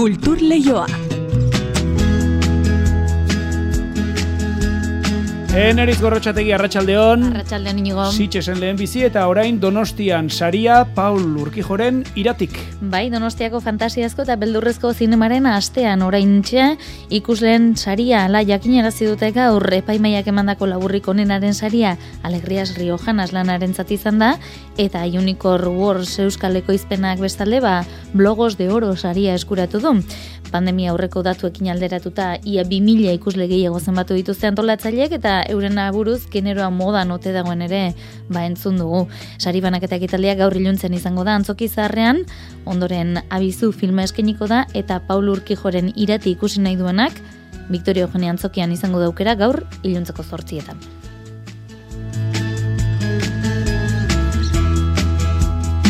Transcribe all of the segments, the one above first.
Kultur Leioa. Eneriz gorrotxategi arratsaldeon. Arratxaldeon inigo. Sitxesen lehen bizi eta orain Donostian saria Paul Urkijoren iratik. Bai, Donostiako fantasiazko eta beldurrezko zinemaren astean orain txe, ikusleen saria ala jakinarazi dute gaur epaimaiak emandako laburrik onenaren saria Alegrias Riojanas lanaren zati izan da, eta Unicorn Wars Euskaleko izpenak bestalde ba, blogos de oro saria eskuratu du. Pandemia aurreko datuekin alderatuta ia 2000 ikusle gehiago zenbatu dituzte antolatzaileek eta euren aburuz generoa moda note dagoen ere ba entzun dugu. Sari banaketa ekitaldia gaur iluntzen izango da antzoki zaharrean, ondoren abizu filma eskeniko da eta Paul Urkijoren irati ikusi nahi duenak, Victoria Eugenia antzokian izango daukera gaur iluntzeko zortzietan.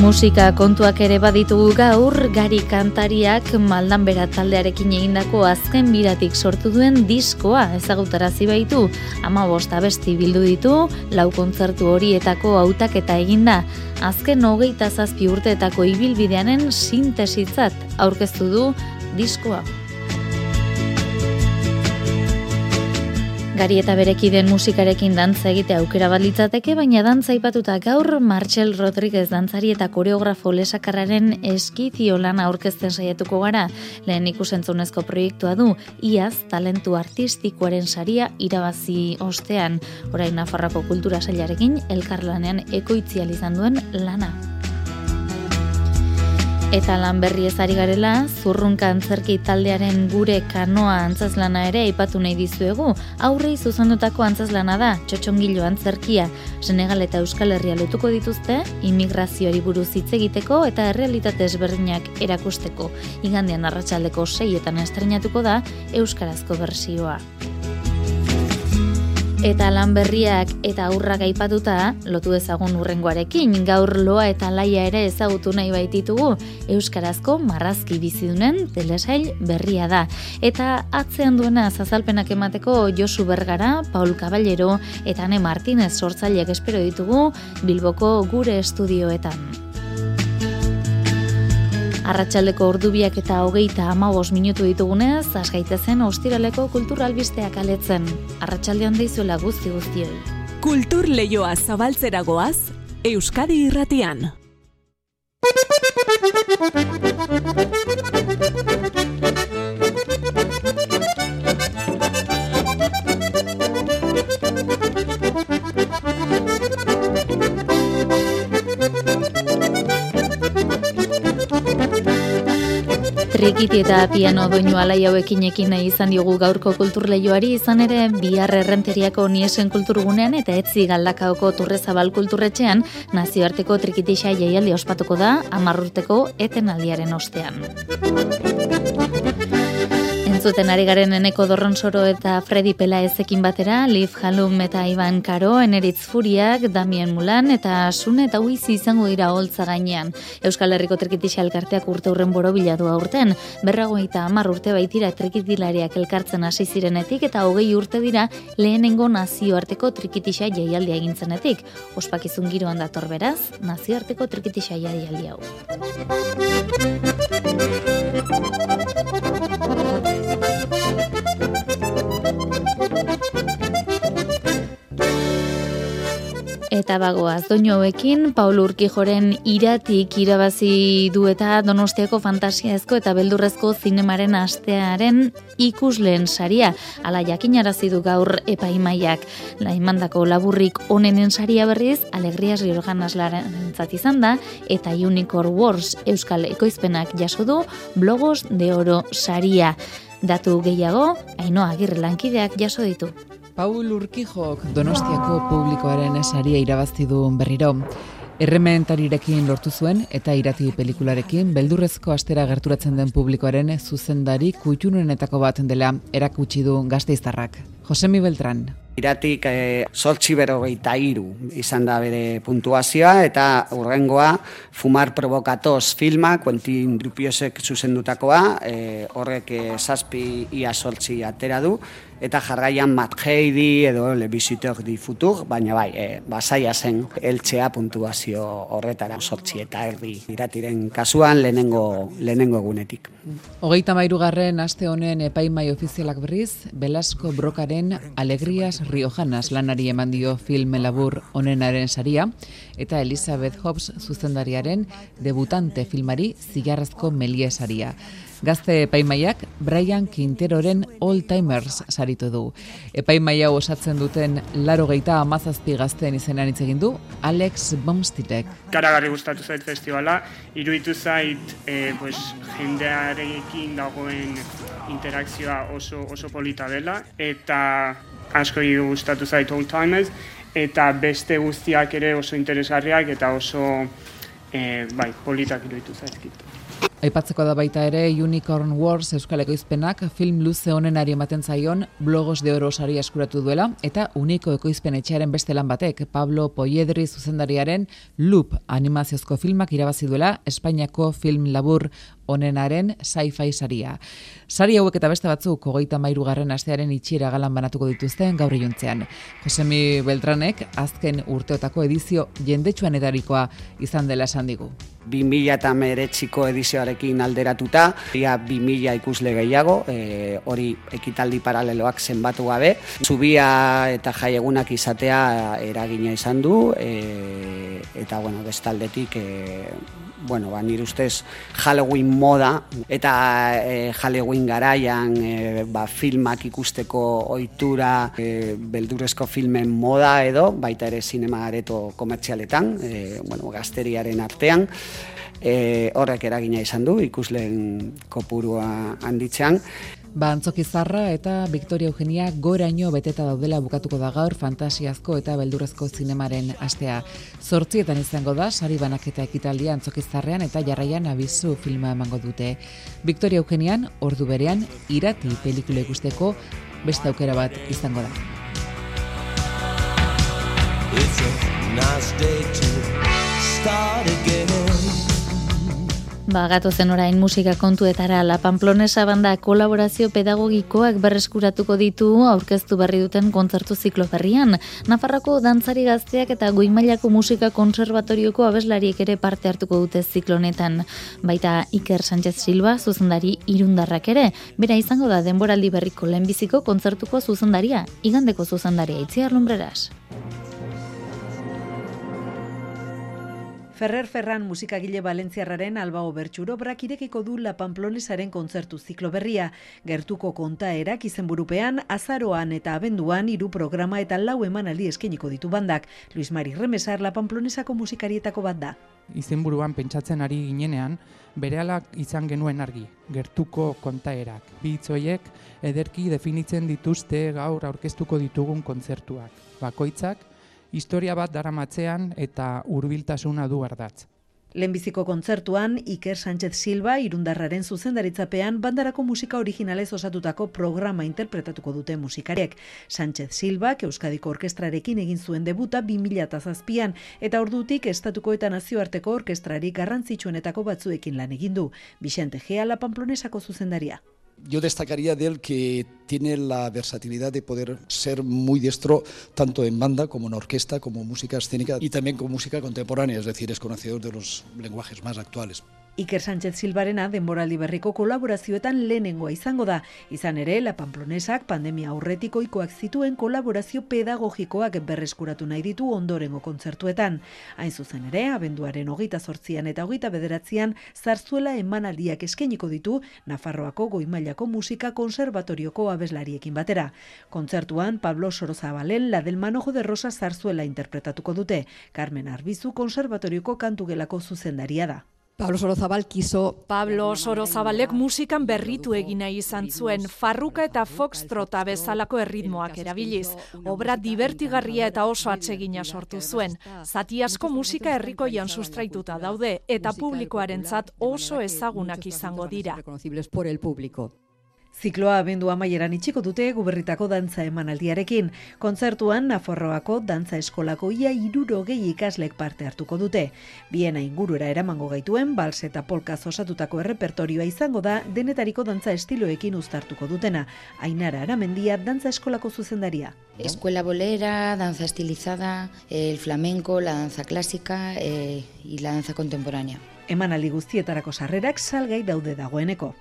Musika kontuak ere baditugu gaur, gari kantariak maldan taldearekin egindako azken biratik sortu duen diskoa ezagutarazi baitu. Ama bosta besti bildu ditu, lau kontzertu horietako hautak eta eginda. Azken hogeita zazpi urteetako ibilbideanen sintesitzat aurkeztu du diskoa. Gari eta berekiden musikarekin dantza egite aukera bat litzateke, baina dantza ipatuta gaur Marcel Rodriguez dantzari eta koreografo lesakarraren eskizio lana aurkezten saiatuko gara. Lehen ikusentzunezko proiektua du, iaz talentu artistikoaren saria irabazi ostean. Orain Nafarrako kultura sailarekin elkarlanean ekoitzial izan duen lana. Eta lan berri ezari garela, zurrunka antzerki taldearen gure kanoa antzazlana ere aipatu nahi dizuegu. Aurrei zuzendutako antzazlana da, txotxongilo antzerkia. Senegal eta Euskal Herria lotuko dituzte, imigrazioari buruz hitz egiteko eta errealitate ezberdinak erakusteko. Igandean arratsaldeko seietan estrenatuko da Euskarazko bersioa. Eta lan berriak eta aurrak aipatuta, lotu ezagun urrengoarekin, gaur loa eta laia ere ezagutu nahi baititugu, Euskarazko marrazki bizidunen telesail berria da. Eta atzean duena zazalpenak emateko Josu Bergara, Paul Caballero eta Ane Martinez sortzaileak espero ditugu Bilboko gure estudioetan. Arratxaldeko ordubiak eta hogeita amabos minutu ditugunez, asgaitezen ostiraleko kulturalbisteak aletzen. Arratxalde handa izuela guzti guztioi. Kultur Leioa zabaltzeragoaz, Euskadi irratian. Trikiti eta piano doinu alai hauekin ekin nahi izan diogu gaurko kulturleioari izan ere bihar errenteriako niesen kulturgunean eta etzi galdakaoko turrezabal kulturretxean nazioarteko trikitisa jaialdi ospatuko da amarrurteko etenaldiaren ostean. Entzuten ari garen eneko dorronsoro eta Freddy Pela ezekin batera, Liv Halum eta Ivan Karo, Eneritz Furiak, Damien Mulan eta Sun eta Uizi izango dira holtza gainean. Euskal Herriko trikitisa elkarteak urte hurren boro bilatu aurten, berrago eta amar urte baitira trikitilariak elkartzen hasi zirenetik eta hogei urte dira lehenengo nazioarteko trikitisa jaialdia egintzenetik. Ospakizun giroan dator beraz, nazioarteko trikitisa jaialdi hau. Eta bagoaz, doinu hauekin, Paul Urkijoren iratik irabazi du eta donostiako fantasiazko eta beldurrezko zinemaren astearen ikusleen saria. Ala jakinarazi du gaur epaimaiak. Laimandako laburrik onenen saria berriz, alegrias riorgan aslaren izan da, eta Unicorn Wars Euskal Ekoizpenak jaso du, blogos de oro saria. Datu gehiago, ainoa agirre lankideak jaso ditu. Paul Urkijok Donostiako publikoaren esaria irabazti du berriro. Errementarirekin lortu zuen eta irati pelikularekin beldurrezko astera gerturatzen den publikoaren zuzendari kutxunenetako bat dela erakutsi du gazteiztarrak. Josemi Beltran. Iratik e, sortxi berrogeita iru izan da bere puntuazioa eta urrengoa Fumar Provokatoz filma, Quentin Dupiosek zuzendutakoa, e, horrek e, zazpi ia sortxi atera du, eta jarraian Matt Heidi edo Le Visitor di Futur, baina bai, e, basaia zen eltzea puntuazio horretara sortzi eta erdi iratiren kasuan lehenengo, lehenengo egunetik. Hogeita mairugarren aste honen epaimai ofizialak berriz, Belasko Brokaren Alegrias Riojanas lanari eman dio film labur onenaren saria, eta Elizabeth Hobbs zuzendariaren debutante filmari zigarrazko melie saria. Gazte epaimaiak Brian Quinteroren All Timers saritu du. Epaimaia osatzen duten laro geita amazazpi gazteen izenan hitz egin du Alex Bomstitek. Karagarri gustatu zait festivala, iruditu zait e, pues, jendearekin dagoen interakzioa oso, oso polita dela, eta asko gustatu zait All Timers, eta beste guztiak ere oso interesgarriak eta oso e, bai, politak iruditu zaizkit. Aipatzeko da baita ere Unicorn Wars Euskal Ekoizpenak film luze honenari ematen zaion blogos de oro sari eskuratu duela eta uniko ekoizpen etxearen beste lan batek Pablo Poiedri zuzendariaren Loop animaziozko filmak irabazi duela Espainiako film labur onenaren sci-fi saria. Sari hauek eta beste batzuk hogeita mairu garren astearen itxiera galan banatuko dituzten gaur iuntzean. Josemi Beltranek azken urteotako edizio jendetsuan edarikoa izan dela esan digu. 2000 eta meretziko edizioarekin alderatuta, ia 2000 ikusle gehiago, e, hori ekitaldi paraleloak zenbatu gabe. Zubia eta jaiegunak izatea eragina izan du, e, eta bueno, bestaldetik e, bueno, ba, nire ustez Halloween moda eta e, Halloween garaian e, ba, filmak ikusteko ohitura e, beldurezko filmen moda edo baita ere sinema areto komertzialetan, e, bueno, gazteriaren artean. E, horrek eragina izan du ikusleen kopurua handitzean Ba, zarra eta Victoria Eugenia goraino beteta daudela bukatuko da gaur fantasiazko eta beldurrezko zinemaren astea. Zortzietan izango da, sari banaketa ekitaldia zarrean eta jarraian abizu filma emango dute. Victoria Eugenian, ordu berean, irati pelikule ikusteko beste aukera bat izango da. It's a nice day to start again. Ba, gato zen orain musika kontuetara La Pamplonesa banda kolaborazio pedagogikoak berreskuratuko ditu aurkeztu berri duten kontzertu ziklo berrian. Nafarroko dantzari gazteak eta goimailako musika konservatorioko abeslariek ere parte hartuko dute ziklonetan. Baita Iker Sánchez Silva zuzendari irundarrak ere, bera izango da denboraldi berriko lehenbiziko kontzertuko zuzendaria, igandeko zuzendaria itziar lumbreras. Ferrer Ferran musikagile Valentziarraren albao bertxuro brak irekiko du La Pamplonesaren kontzertu ziklo berria. Gertuko kontaerak izenburupean, azaroan eta abenduan hiru programa eta lau emanaldi eskeniko ditu bandak. Luis Mari Remesar La Pamplonesako musikarietako bat da. Izenburuan pentsatzen ari ginenean, berehala izan genuen argi, gertuko kontaerak. Bitzoiek ederki definitzen dituzte gaur aurkeztuko ditugun kontzertuak. Bakoitzak historia bat daramatzean eta hurbiltasuna du ardatz. Lehenbiziko kontzertuan, Iker Sánchez Silva irundarraren zuzendaritzapean bandarako musika originalez osatutako programa interpretatuko dute musikariek. Sánchez Silva, Euskadiko Orkestrarekin egin zuen debuta 2000 eta ordutik Estatuko eta Nazioarteko Orkestrari garrantzitsuenetako batzuekin lan egin du. Vicente Gea, La Pamplonesako zuzendaria yo destacaría de él que tiene la versatilidad de poder ser muy diestro tanto en banda como en orquesta, como música escénica y también con música contemporánea, es decir, es conocedor de los lenguajes más actuales. Iker Sánchez Silbarena denboraldi berriko kolaborazioetan lehenengoa izango da. Izan ere, La Pamplonesak pandemia aurretiko ikoak zituen kolaborazio pedagogikoak berreskuratu nahi ditu ondorengo kontzertuetan. Hain zuzen ere, abenduaren hogeita sortzian eta hogeita bederatzean zarzuela emanaldiak eskeniko ditu Nafarroako goimailako musika konservatorioko abeslariekin batera. Kontzertuan, Pablo Sorozabalen La del Manojo de Rosa zarzuela interpretatuko dute. Carmen Arbizu konservatorioko kantugelako zuzendaria da. Pablo Sorozabal kiso Pablo Sorozabalek musikan berritu egina izan zuen farruka eta foxtrota bezalako erritmoak erabiliz. Obra divertigarria eta oso atsegina sortu zuen. Zati asko musika herrikoian sustraituta daude eta publikoarentzat oso ezagunak izango dira. por el público. Zikloa abendu amaieran itxiko dute guberritako dantza emanaldiarekin. Kontzertuan Naforroako dantza eskolako ia irurogei ikaslek parte hartuko dute. Biena ingurura eramango gaituen, bals eta polka osatutako errepertorioa izango da denetariko dantza estiloekin uztartuko dutena. Ainara aramendia dantza eskolako zuzendaria. Escuela bolera, danza estilizada, el flamenco, la danza clásica eh, y la danza contemporánea. Emanaldi guztietarako sarrerak salgai daude dagoeneko.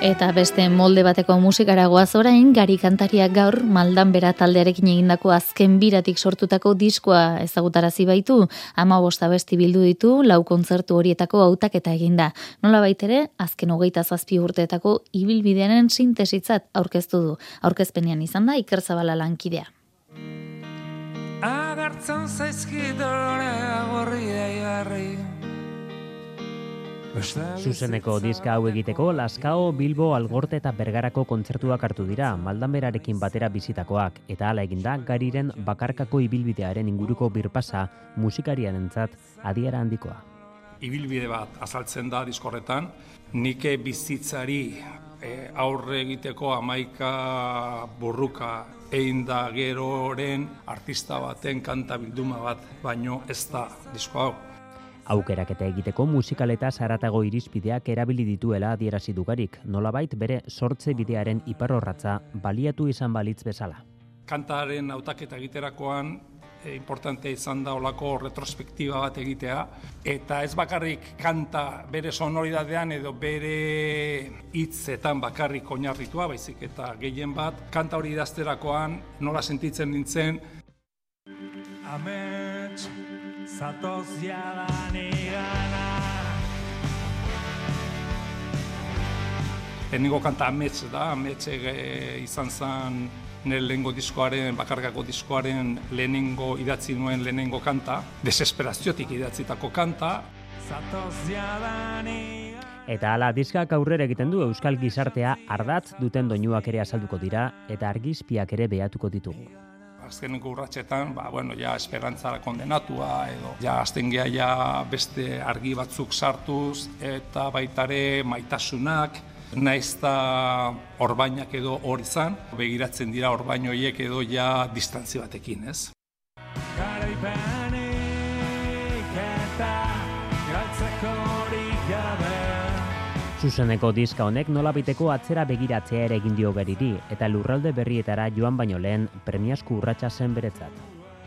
Eta beste molde bateko musikara goaz orain, gari kantariak gaur maldan bera taldearekin egindako azken biratik sortutako diskoa ezagutarazi baitu, ama bosta besti bildu ditu, lau kontzertu horietako hautak eta eginda. Nola baitere, azken hogeita zazpi urteetako ibilbidearen sintesitzat aurkeztu du. Aurkezpenean izan da, ikerzabala lankidea. Agartzen zaizkidore agorri Zuzeneko diska hau egiteko Laskao, Bilbo, Algorte eta Bergarako kontzertuak hartu dira, maldanberarekin batera bizitakoak, eta hala eginda gariren bakarkako ibilbidearen inguruko birpasa musikarian entzat adiera handikoa. Ibilbide bat azaltzen da diskorretan, nike bizitzari e, aurre egiteko amaika burruka egin da geroren artista baten kanta bilduma bat, baino ez da disko hau Aukerak eta egiteko musikaleta zaratago irizpideak erabili dituela adierazi dugarik, nolabait bere sortze bidearen iparrorratza baliatu izan balitz bezala. Kantaren hautaketa egiterakoan e, importante izan da olako retrospektiba bat egitea. Eta ez bakarrik kanta bere sonoridadean edo bere hitzetan bakarrik oinarritua baizik eta gehien bat kanta hori idazterakoan nola sentitzen nintzen. Amets zatoz jadan igana Lehenengo kanta amets da, amets izan zen nire lehenengo diskoaren, bakargako diskoaren lehenengo idatzi nuen lehenengo kanta, desesperaziotik idatzitako kanta. Zatoz jadan Eta hala diskak aurrera egiten du Euskal Gizartea ardatz duten doinuak ere azalduko dira eta argizpiak ere behatuko ditugu azkeneko urratxetan, ba, bueno, ja esperantzara kondenatua, edo ja azten ja beste argi batzuk sartuz, eta baitare maitasunak, naiz da orbainak edo hori izan, begiratzen dira orbainoiek edo ja distantzi batekin, ez? Zuzeneko diska honek nolabiteko atzera begiratzea ere egin dio geriri, eta lurralde berrietara joan baino lehen premiasku urratsa zen beretzat.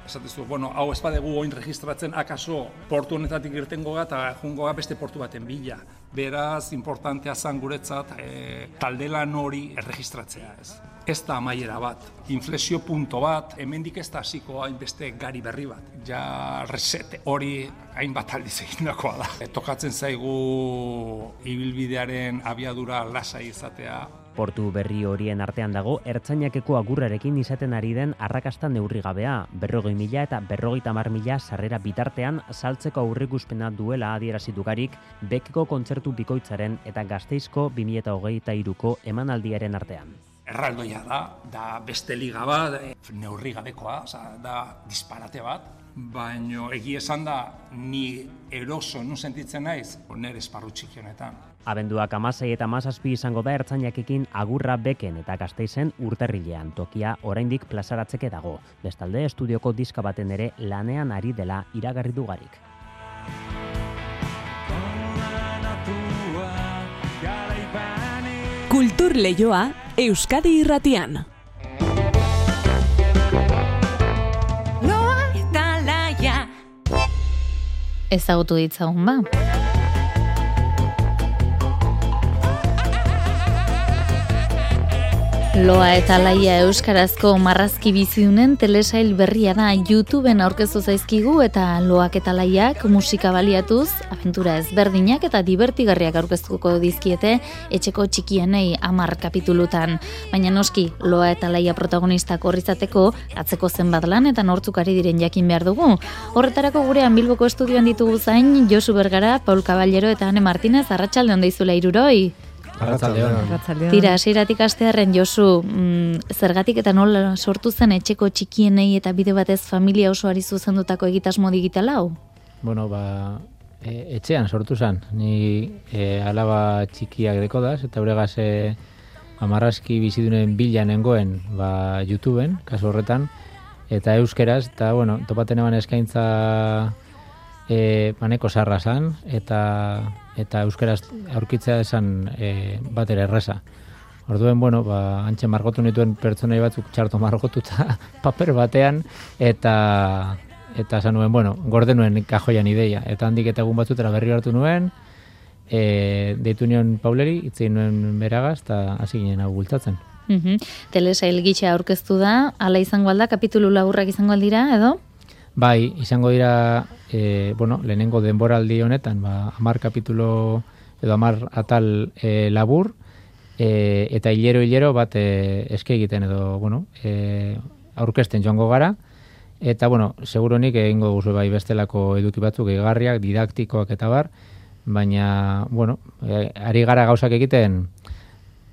Esatezu, bueno, hau espadegu oin registratzen akaso portu honetatik irtengo eta jungo beste portu baten bila. Beraz, importantea zan guretzat e, taldelan hori erregistratzea ez ez da amaiera bat, inflexio punto bat, hemendik ez da hasiko hainbeste gari berri bat. Ja reset hori hainbat aldiz egindakoa da. E, tokatzen zaigu ibilbidearen abiadura lasai izatea. Portu berri horien artean dago, ertzainakeko agurrarekin izaten ari den arrakasta neurri gabea. Berrogei mila eta berrogei tamar mila sarrera bitartean saltzeko aurrikuspena duela adierazi dugarik, bekeko kontzertu bikoitzaren eta gazteizko 2008 iruko emanaldiaren artean erraldoia da, da beste liga bat, e, neurri gabekoa, oza, da disparate bat, baino egi esan da ni eroso nun sentitzen naiz, nire esparru txiki honetan. Abenduak amasei eta amazazpi izango da ertzainakekin agurra beken eta gazteizen urterrilean tokia oraindik plazaratzeke dago. Bestalde, estudioko diska baten ere lanean ari dela iragarri dugarik. Kultur Leioa Euskadi Irratian. Ezagutu ditzagun ba. Loa eta laia euskarazko marrazki biziunen telesail berria da YouTubeen aurkezu zaizkigu eta loak eta laiak musika baliatuz, aventura ezberdinak eta divertigarriak aurkeztuko dizkiete etxeko txikienei amar kapitulutan. Baina noski, loa eta laia protagonistak horrizateko atzeko zenbat lan eta nortzukari diren jakin behar dugu. Horretarako gurean Bilboko estudioan ditugu zain Josu Bergara, Paul Caballero eta Ane Martinez, arratsalde ondeizula iruroi. Tira, hasieratik astearren Josu, mm, zergatik eta nola sortu zen etxeko txikienei eta bide batez familia osoari zuzendutako egitasmo digital hau? Bueno, ba, e, etxean sortu zen. Ni e, alaba txikiak deko daz, eta horregaz e, amarrazki bizidunen bila nengoen ba, YouTubeen, kasu horretan, eta euskeraz, eta bueno, topaten eban eskaintza e, maneko sarra zan, eta, eta euskeraz aurkitzea esan e, bat ere erresa. Orduen, bueno, ba, antxe margotu nituen pertsonei batzuk txarto margotuta paper batean, eta eta esan nuen, bueno, gorde nuen kajoian ideia. Eta handik eta egun batzutera berri hartu nuen, e, deitu nion Pauleri, itzein nuen beragaz, eta hasi ginen hau bultatzen. Mm -hmm. Gitxe aurkeztu da, ala izango alda, kapitulu laburrak izango aldira, edo? Bai, izango dira, e, bueno, lehenengo denboraldi honetan, ba, amar kapitulo edo amar atal e, labur, e, eta hilero-hilero bat e, eske egiten edo, bueno, e, aurkezten joango gara, Eta, bueno, seguronik egingo guzu bai bestelako eduki batzuk, egarriak, didaktikoak eta bar, baina, bueno, e, ari gara gauzak egiten,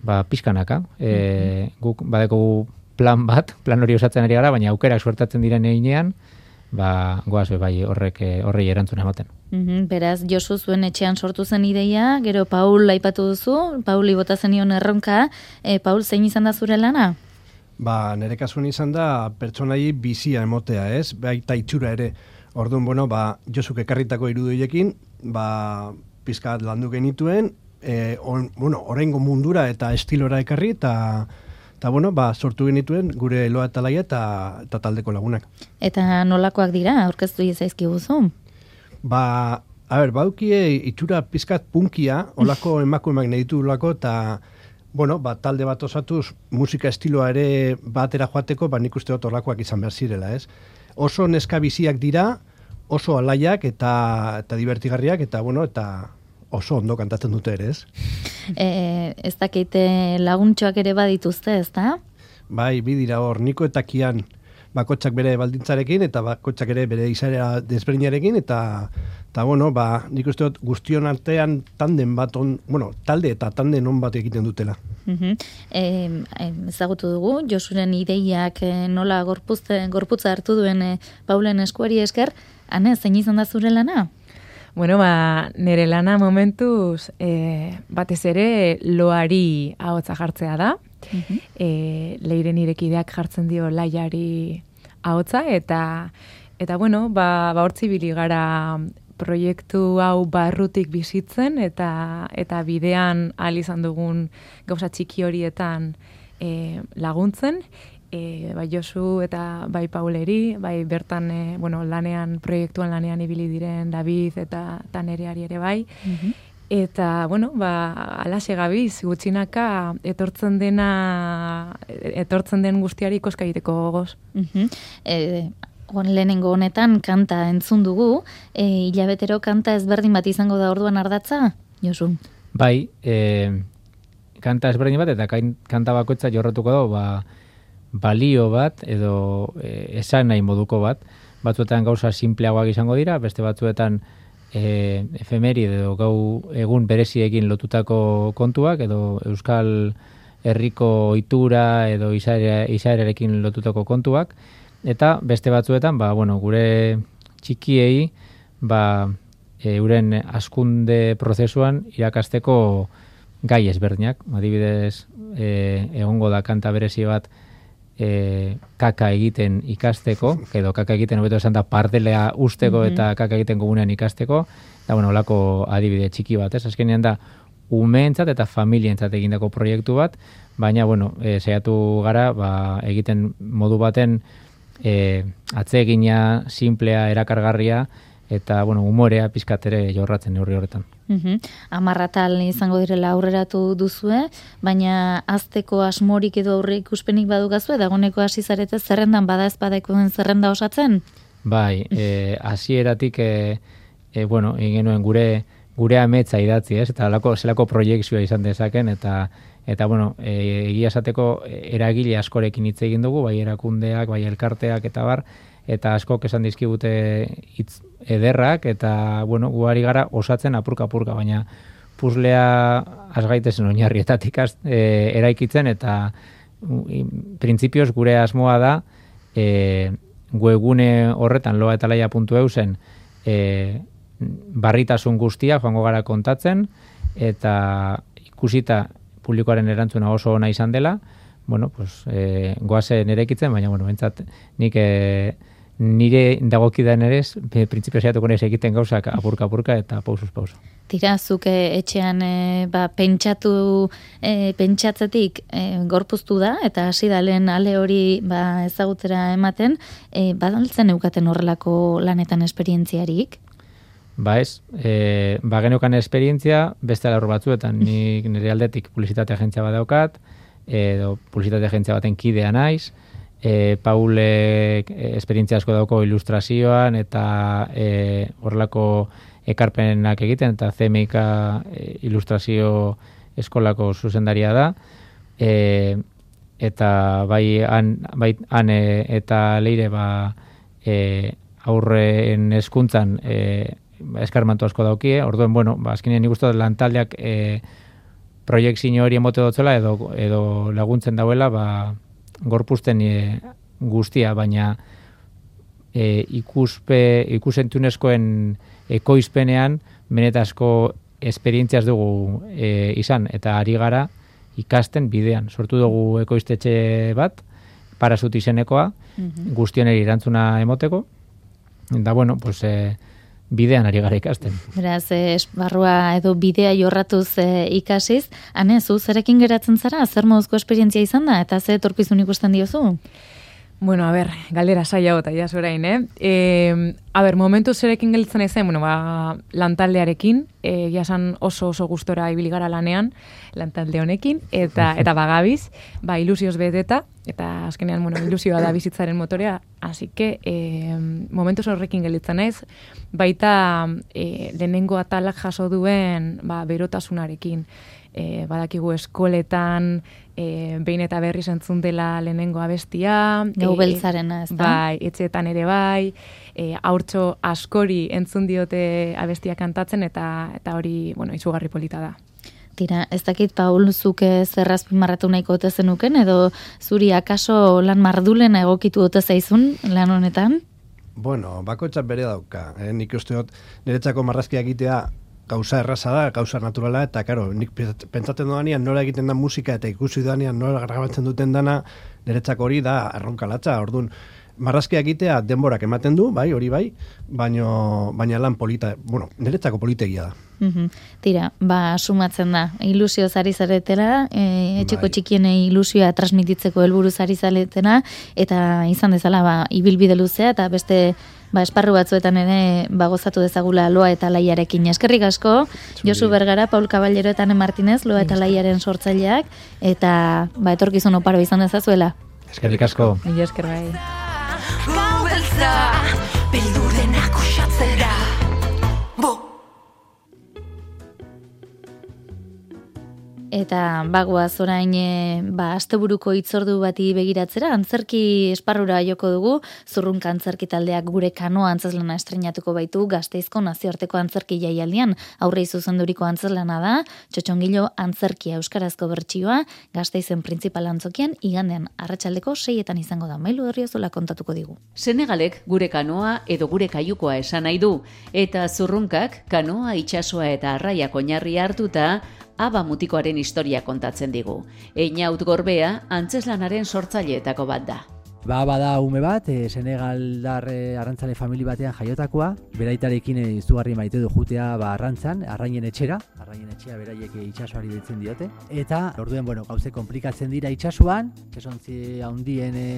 ba, pizkanaka. E, guk badeko plan bat, plan hori osatzen ari gara, baina aukerak suertatzen diren einean, ba, goaz, bai, horrek, e, horrei erantzun ematen. Mm beraz, Josu zuen etxean sortu zen ideia, gero Paul aipatu duzu, Pauli bota zenion erronka, e, Paul zein izan da zure lana? Ba, nire kasuan izan da pertsonai bizia emotea, ez? Baita itxura ere. Orduan, bueno, ba, Josuk ekarritako iruduiekin, ba, pizkat landu genituen, e, on, bueno, orengo mundura eta estilora ekarri, eta eta bueno, ba, sortu genituen gure eloa eta laia eta, eta taldeko lagunak. Eta nolakoak dira, aurkeztu izaizki guzu? Ba, a ber, baukie itxura pizkat punkia, olako emakumeak nahi ditu lako, eta bueno, ba, talde bat osatuz, musika estiloa ere batera joateko, ba, nik uste dut horlakoak izan behar zirela, ez? Oso neska biziak dira, oso alaiak eta, eta divertigarriak, eta, bueno, eta oso ondo kantatzen dute ere, ez? E, ez dakite laguntxoak ere badituzte, ez da? Bai, bidira hor, niko eta kian, bakotxak bere baldintzarekin, eta bakotxak ere bere izarea desberdinarekin, eta Eta, bueno, ba, nik uste dut guztion artean tanden bat, on, bueno, talde eta tanden on bat egiten dutela. Mm -hmm. e, ezagutu dugu, Josuren ideiak e, nola gorpuzte, gorputza hartu duen e, Paulen eskuari esker, ane, zein izan da zure lana? Bueno, ba, nire lana momentuz e, batez ere loari ahotza jartzea da. Mm -hmm. e, leiren irekideak jartzen dio laiari ahotza eta Eta bueno, ba, ba hortzi gara proiektu hau barrutik bizitzen eta eta bidean ahal izan dugun gauza txiki horietan e, laguntzen e, bai Josu eta bai Pauleri, bai bertan e, bueno, lanean proiektuan lanean ibili diren David eta Tanereari ere bai. Mhm. Eta, bueno, ba, alaxe gabiz, gutxinaka, etortzen dena, etortzen den guztiari koska egiteko gogoz. Mm on lehenengo honetan kanta entzun dugu, e, hilabetero kanta ezberdin bat izango da orduan ardatza, Josu? Bai, e, kanta ezberdin bat eta kanta bakoitza jorratuko da, ba, balio bat edo e, esan nahi moduko bat, batzuetan gauza simpleagoak izango dira, beste batzuetan e, efemeri edo gau egun bereziekin lotutako kontuak edo euskal herriko ohitura edo izaerarekin lotutako kontuak, eta beste batzuetan ba, bueno, gure txikiei ba, euren askunde prozesuan irakasteko gai ezberdinak. Adibidez, e, egongo da kanta berezi bat e, kaka egiten ikasteko, edo kaka egiten hobeto esan da partelea usteko mhm. eta kaka egiten komunean ikasteko, eta bueno, olako adibide txiki bat, ez? Azkenean da, umeentzat eta familientzat egindako proiektu bat, baina, bueno, e, saiatu gara, ba, egiten modu baten, e, atzegina, simplea, erakargarria, eta, bueno, umorea pizkatere jorratzen neurri horretan. Amarratal izango direla aurreratu duzue, baina azteko asmorik edo aurre ikuspenik badugazue, dagoneko hasi zarete zerrendan bada ez den zerrenda osatzen? Bai, e, hasieratik e, e, bueno, ingenuen gure gure ametsa idatzi, ez? Eta lako, zelako proiektzioa izan dezaken, eta Eta, bueno, e, egia esateko eragile askorekin hitz egin dugu, bai erakundeak, bai elkarteak eta bar, eta askok esan dizkibute hitz ederrak, eta, bueno, guari gara osatzen apurka-apurka, baina puzlea asgaitezen oinarrietatik az, e, eraikitzen, eta printzipioz gure asmoa da, e, webgune horretan loa eta laia puntu eusen, e, barritasun guztia joango gara kontatzen, eta ikusita publikoaren erantzuna oso ona izan dela, bueno, pues, e, goazen erekitzen, baina, bueno, bentsat, nik e, nire dagokidan ere, printzipio zeiatuko nire egiten gauzak apurka apurka eta pausuz pausu. Tira, zuke etxean e, ba, pentsatu, e, pentsatzetik e, gorpuztu da, eta hasi da lehen ale hori ba, ezagutera ematen, e, badaltzen eukaten horrelako lanetan esperientziarik? Ba ez, e, ba genukan esperientzia, beste alabro batzuetan, nik nire aldetik publizitate agentzia badaukat, edo publizitate agentzia baten kidea naiz, e, Paulek e, esperientzia asko dauko ilustrazioan eta e, horrelako ekarpenak egiten eta CMK e, ilustrazio eskolako zuzendaria da. E, eta bai han, bai han e, eta leire ba e, aurren eskuntzan e, eskarmantu asko daukie, orduen, bueno, ba, azkenean nik uste lantaldeak e, proiektzio hori emote dotzela edo, edo laguntzen dauela, ba, gorpusten e, guztia, baina e, ikuspe, ikusentunezkoen ekoizpenean benetazko esperientziaz dugu e, izan, eta ari gara ikasten bidean. Sortu dugu ekoiztetxe bat, parasut izenekoa, mm -hmm. guztioneri erantzuna emoteko, eta bueno, pues, e, bidean ari gara ikasten. Beraz, esbarrua edo bidea jorratuz e, ikasiz, hane, zu zerekin geratzen zara, zer moduzko esperientzia izan da, eta ze torpizun ikusten diozu? Bueno, a ber, galdera saia bota, ja zorain, eh? E, a ber, momentu zerekin gelitzen ezen, bueno, ba, lantaldearekin, e, jasan oso oso gustora ibiligara lanean, lantalde honekin, eta eta bagabiz, ba, ilusioz beteta, eta azkenean, bueno, ilusioa da bizitzaren motorea, así que, e, momentu horrekin gelitzen ez, baita e, lehenengo atalak jaso duen, ba, berotasunarekin, e, badakigu eskoletan, e, behin eta berri zentzun dela lehenengo abestia. Gau e, beltzarena, ez da? Bai, etxeetan ere bai, e, aurtxo askori entzun diote abestia kantatzen, eta eta hori, bueno, izugarri polita da. Tira, ez dakit Paul zuke zerrazpin marratu nahiko ote zenuken, edo zuri akaso lan mardulen egokitu ote zaizun lan honetan? Bueno, bako bere dauka. Eh? Nik uste dut, niretzako marrazkiak egitea gauza erraza da, gauza naturala, eta karo, nik pentsatzen doanean nola egiten da musika eta ikusi doanean nola grabatzen duten dana, niretzak hori da arronkalatza, orduan, marrazkiak egitea denborak ematen du, bai, hori bai, baino, baina lan polita, bueno, niretzako politegia da. Mm Tira, ba, sumatzen da, ilusio zari zaretela, e, etxeko bai. txikien ilusioa transmititzeko helburu zari zaretena, eta izan dezala, ba, ibilbide luzea, eta beste ba, esparru batzuetan ere bagozatu dezagula loa eta laiarekin. Eskerrik asko, Josu Bergara, Paul Caballero eta Martinez, loa eta laiaren sortzaileak, eta ba, etorkizun oparo izan dezazuela. Eskerrik asko. Mila esker bai. Eta bagoaz orain e, ba, asteburuko itzordu bati begiratzera, antzerki esparrura joko dugu, zurrunka antzerki taldeak gure kanoa antzazlana estrenatuko baitu. Gazteizko nazioarteko antzerki jaialdian, aurre izuzenduriko antzazlana da, txotxongilo antzerkia euskarazko bertsioa, gazteizen printzipal antzokian, igandean arratsaldeko seietan izango da, mailu herriozola kontatuko digu. Senegalek gure kanoa edo gure kaiukoa esan nahi du, eta zurrunkak kanoa itsasoa eta arraiak oinarri hartuta, aba mutikoaren historia kontatzen digu. Einaut gorbea, antzeslanaren sortzaileetako bat da. Ba, bada ume bat, e, Senegaldar e, arrantzale famili batean jaiotakoa, beraitarekin e, izugarri maite du jutea ba, arrantzan, arrainen etxera, arrainen etxera beraiek e, itxasuari ditzen diote. Eta, orduen, bueno, gauze komplikatzen dira itxasuan, kesontzi handien e,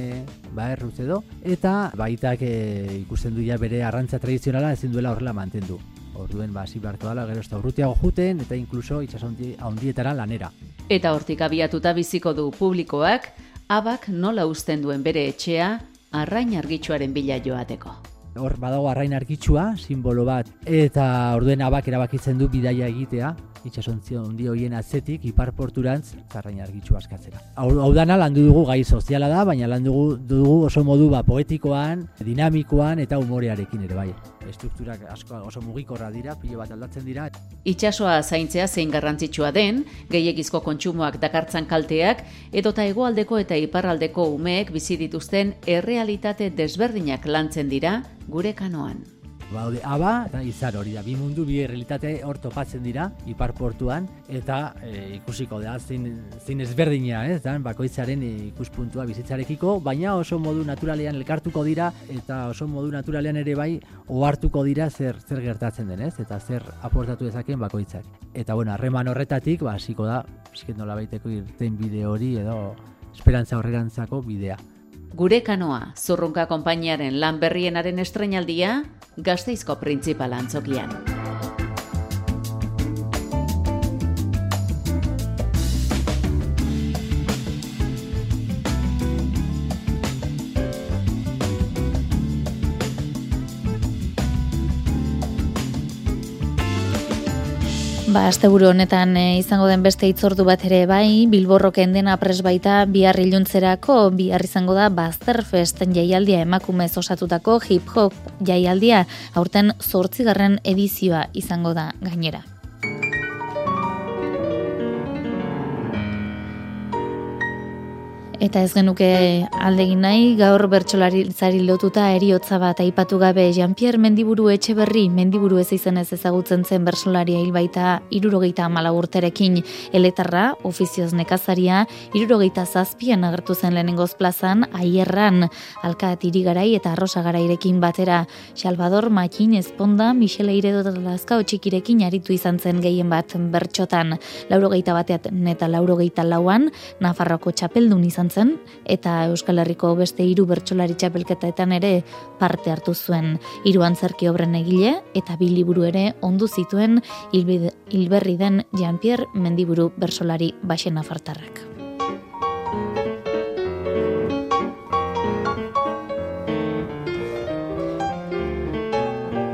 ba, erruz edo, eta baitak e, ikusten du ja bere arrantza tradizionala ezin duela horrela mantendu. Orduen ba hasi beharko dela gero esta urrutiago juten eta inkluso itsasondi handietara lanera. Eta hortik abiatuta biziko du publikoak abak nola uzten duen bere etxea arrain argitsuaren bila joateko. Hor badago arrain argitsua, simbolo bat, eta orduen abak erabakitzen du bidaia egitea, itxasontzi handi hoien atzetik ipar porturantz zarrain argitsu askatzera. Hau dana landu dugu gai soziala da, baina landu dugu oso modu ba poetikoan, dinamikoan eta umorearekin ere bai. Estrukturak asko oso mugikorra dira, pilo bat aldatzen dira. Itxasoa zaintzea zein garrantzitsua den, gehiegizko kontsumoak dakartzan kalteak, edota hegoaldeko eta iparraldeko umeek bizi dituzten errealitate desberdinak lantzen dira gure kanoan. Baude aba eta izar hori da. Bi mundu, bi realitate hor topatzen dira, ipar portuan, eta e, ikusiko da, zin, zin ezberdina, ez, dan, bakoitzaren ikuspuntua bizitzarekiko, baina oso modu naturalean elkartuko dira, eta oso modu naturalean ere bai, ohartuko dira zer zer gertatzen denez, eta zer aportatu dezakeen bakoitzak. Eta bueno, harreman horretatik, ba, hasiko da, esken nola baiteko irten bide hori, edo esperantza horregantzako bidea. Gure kanoa, zurrunka konpainiaren lan berrienaren estrenaldia, gazteizko printzipal antzokian. Ba, asteburu honetan e, izango den beste itzordu bat ere bai, Bilborroken dena pres baita bihar iluntzerako, bihar izango da Bazterfest jaialdia emakumez osatutako hip-hop jaialdia, aurten zortzigarren edizioa izango da gainera. Eta ez genuke aldegin nahi, gaur bertsolaritzari lotuta eriotza bat aipatu gabe Jean-Pierre Mendiburu Etxeberri, Mendiburu ez izan ez ezagutzen zen bertsolaria hilbaita irurogeita amala urterekin. Eletarra, ofizioz nekazaria, irurogeita zazpian agertu zen lehenengoz plazan, aierran, alkat irigarai eta arrosa garairekin batera, Salvador Makin Esponda, Michele Iredo eta Txikirekin aritu izan zen gehien bat bertxotan, laurogeita bateat neta laurogeita lauan, Nafarroko txapeldun izan zen eta Euskal Herriko beste hiru bertsolari txapelketaetan ere parte hartu zuen hiru antzerki obren egile eta bi liburu ere ondu zituen hilberri den Jean-Pierre Mendiburu bertsolari baxena fartarrak.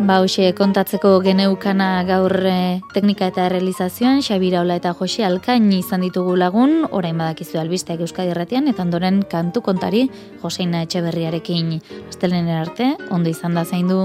Ba, hoxe, kontatzeko geneukana gaur e, teknika eta realizazioan, Xabira Ola eta Jose Alkain izan ditugu lagun, orain badakizu albisteak Euskadi Erratian, eta ondoren kantu kontari Joseina Etxeberriarekin. Aztelen arte, ondo izan da zaindu.